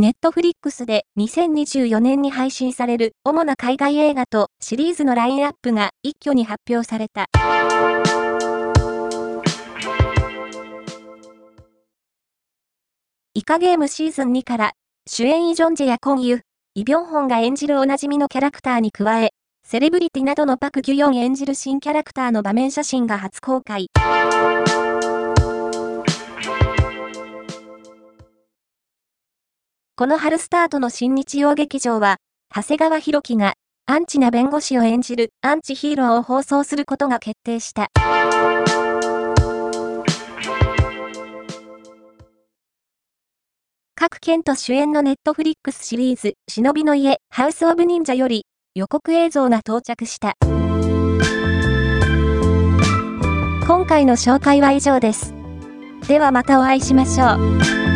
ネットフリックスで2024年に配信される主な海外映画とシリーズのラインナップが一挙に発表された。イカゲームシーズン2から主演イ・ジョンジェやコンユ、イ・ビョンホンが演じるおなじみのキャラクターに加え、セレブリティなどのパク・ギュヨン演じる新キャラクターの場面写真が初公開。この春スタートの新日曜劇場は、長谷川博己が、アンチな弁護士を演じるアンチヒーローを放送することが決定した。各県と主演のネットフリックスシリーズ、忍びの家、ハウスオブ忍者より予告映像が到着した。今回の紹介は以上です。ではまたお会いしましょう。